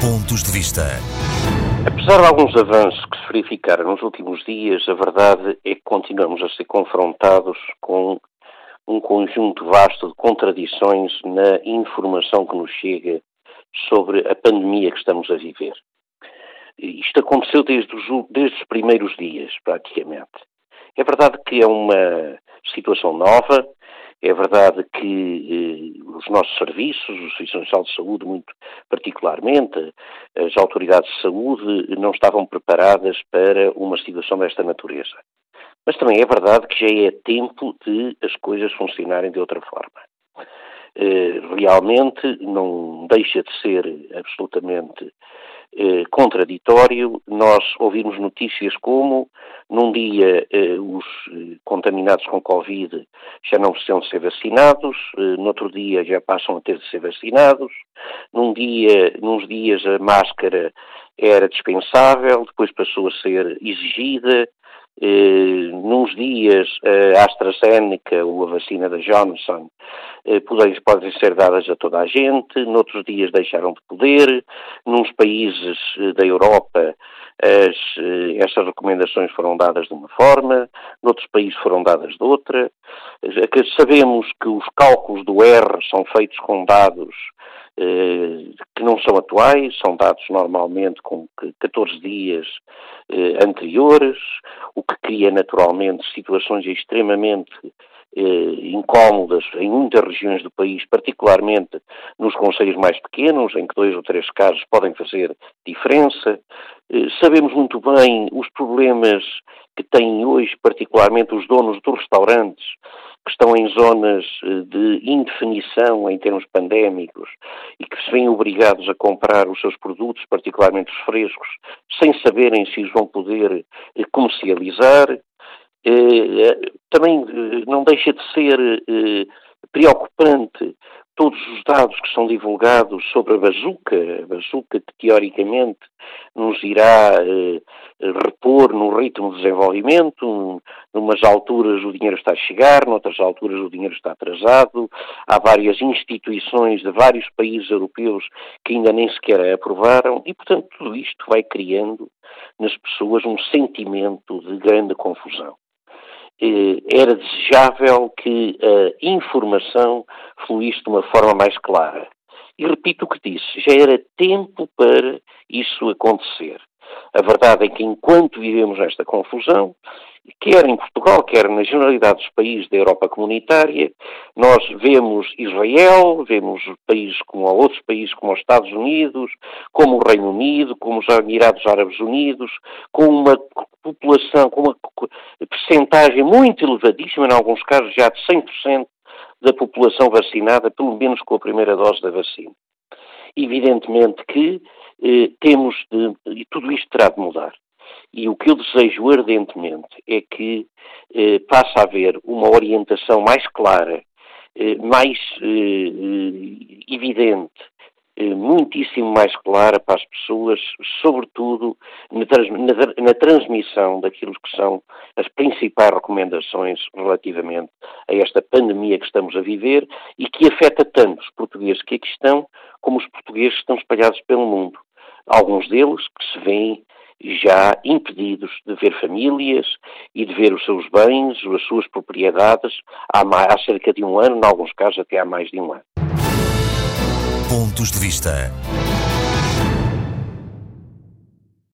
Pontos de Vista. Apesar de alguns avanços que se verificaram nos últimos dias, a verdade é que continuamos a ser confrontados com um conjunto vasto de contradições na informação que nos chega sobre a pandemia que estamos a viver. Isto aconteceu desde os, desde os primeiros dias, praticamente. É verdade que é uma situação nova, é verdade que eh, os nossos serviços, o Serviço Nacional de Saúde, muito particularmente, as autoridades de saúde não estavam preparadas para uma situação desta natureza. Mas também é verdade que já é tempo de as coisas funcionarem de outra forma. Eh, realmente não deixa de ser absolutamente eh, contraditório nós ouvirmos notícias como num dia eh, os eh, contaminados com Covid já não precisam ser vacinados, eh, no outro dia já passam a ter de ser vacinados, num dia, nos dias a máscara era dispensável, depois passou a ser exigida, eh, nos dias a AstraZeneca ou a vacina da Johnson eh, podem, podem ser dadas a toda a gente, noutros dias deixaram de poder, nos países eh, da Europa as, eh, essas recomendações foram dadas de uma forma, noutros países foram dadas de outra. Sabemos que os cálculos do R são feitos com dados eh, que não são atuais, são dados normalmente com 14 dias eh, anteriores, o que cria naturalmente situações extremamente eh, incómodas em muitas regiões do país, particularmente nos conselhos mais pequenos, em que dois ou três casos podem fazer diferença. Eh, sabemos muito bem os problemas que têm hoje, particularmente os donos dos restaurantes, que estão em zonas eh, de indefinição em termos pandémicos e que se veem obrigados a comprar os seus produtos, particularmente os frescos, sem saberem se os vão poder eh, comercializar. Eh, também não deixa de ser preocupante todos os dados que são divulgados sobre a bazuca, a bazuca que teoricamente nos irá eh, repor no ritmo de desenvolvimento, numas alturas o dinheiro está a chegar, noutras alturas o dinheiro está atrasado, há várias instituições de vários países europeus que ainda nem sequer a aprovaram e, portanto, tudo isto vai criando nas pessoas um sentimento de grande confusão. Eh, era desejável que a informação fluísse de uma forma mais clara. E repito o que disse, já era tempo para isso acontecer. A verdade é que enquanto vivemos nesta confusão, quer em Portugal, quer na generalidade dos países da Europa comunitária, nós vemos Israel, vemos países como outros países como os Estados Unidos, como o Reino Unido, como os Emirados Árabes Unidos, com uma população, com uma percentagem muito elevadíssima, em alguns casos já de 100% da população vacinada, pelo menos com a primeira dose da vacina. Evidentemente que eh, temos de, e tudo isto terá de mudar. E o que eu desejo ardentemente é que eh, passe a haver uma orientação mais clara, eh, mais eh, eh evidente, muitíssimo mais clara para as pessoas, sobretudo na, na, na, transmissão daquilo que são as principais recomendações relativamente a esta pandemia que estamos a viver e que afeta tanto os portugueses que aqui estão, como os portugueses que estão espalhados pelo mundo. Alguns deles que se veem já impedidos de ver famílias e de ver os seus bens, as suas propriedades, há, há cerca de um ano, em alguns casos até há mais de um ano. Pontos de vista.